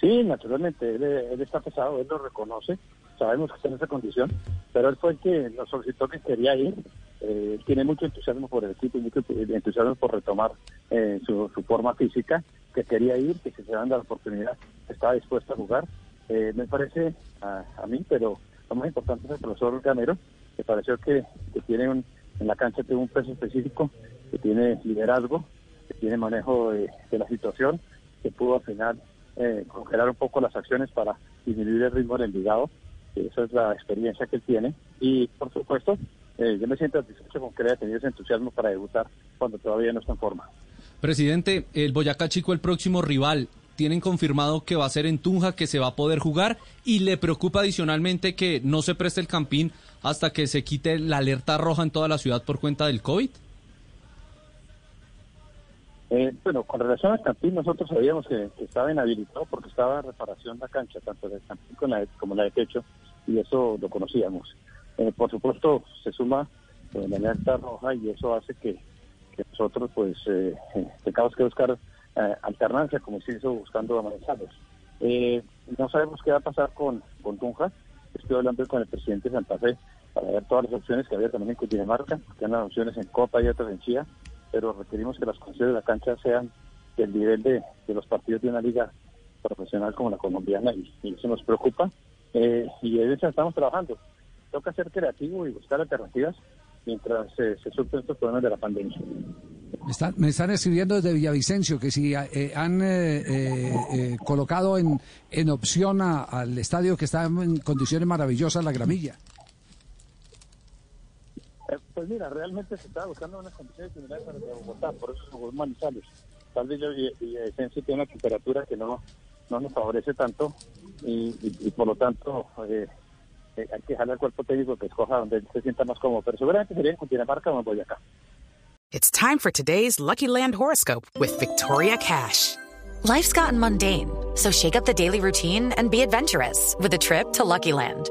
Sí, naturalmente. Él, está pesado, él lo reconoce. Sabemos que está en esa condición. Pero él fue el que nos solicitó que quería ir. Eh, tiene mucho entusiasmo por el equipo y mucho entusiasmo por retomar eh, su, su forma física que quería ir, que si se dan la oportunidad estaba dispuesto a jugar. Eh, me parece a, a, mí, pero lo más importante es el profesor Gamero, que pareció que, que tiene un, en la cancha tiene un peso específico, que tiene liderazgo, que tiene manejo de, de la situación, que pudo al final eh, congelar un poco las acciones para disminuir el ritmo del Envigado. Esa es la experiencia que él tiene. Y por supuesto, eh, yo me siento satisfecho con que haya tenido ese entusiasmo para debutar cuando todavía no está en forma. Presidente, el Boyacá Chico, el próximo rival, tienen confirmado que va a ser en Tunja, que se va a poder jugar y le preocupa adicionalmente que no se preste el campín hasta que se quite la alerta roja en toda la ciudad por cuenta del COVID. Eh, bueno, con relación al campín, nosotros sabíamos que, estaba inhabilitado porque estaba reparación la cancha, tanto del campín como la, como la de techo, y eso lo conocíamos. Eh, por supuesto, se suma eh, la alerta roja y eso hace que, nosotros pues eh, tengamos que buscar eh, alternancia como se hizo buscando a Manizales. Eh, no sabemos qué va a pasar con, con Tunja. Estoy hablando con el presidente de Santa Fe para ver todas las opciones que había también en Cundinamarca, que hay las opciones en Copa y otras en Chía, pero requerimos que las condiciones de la cancha sean del nivel de, de los partidos de una liga profesional como la colombiana y, y eso nos preocupa. Eh, y en eso estamos trabajando. Toca ser creativo y buscar alternativas mientras eh, se suplen estos problemas de la pandemia. Me están, me están escribiendo desde Villavicencio que si eh, han eh, eh, colocado en, en opción a, al estadio que está en condiciones maravillosas, la gramilla. Pues mira, realmente se está buscando unas condiciones similares a las de Bogotá, por eso son Manizales. Tal vez Villavicencio tiene una temperatura que no, no nos favorece tanto y, y, y por lo tanto hay que dejarle al cuerpo técnico que escoja donde se sienta más cómodo, pero seguramente sería en Cundinamarca o en Boyacá. It's time for today's Lucky Land horoscope with Victoria Cash. Life's gotten mundane, so shake up the daily routine and be adventurous with a trip to Lucky Land.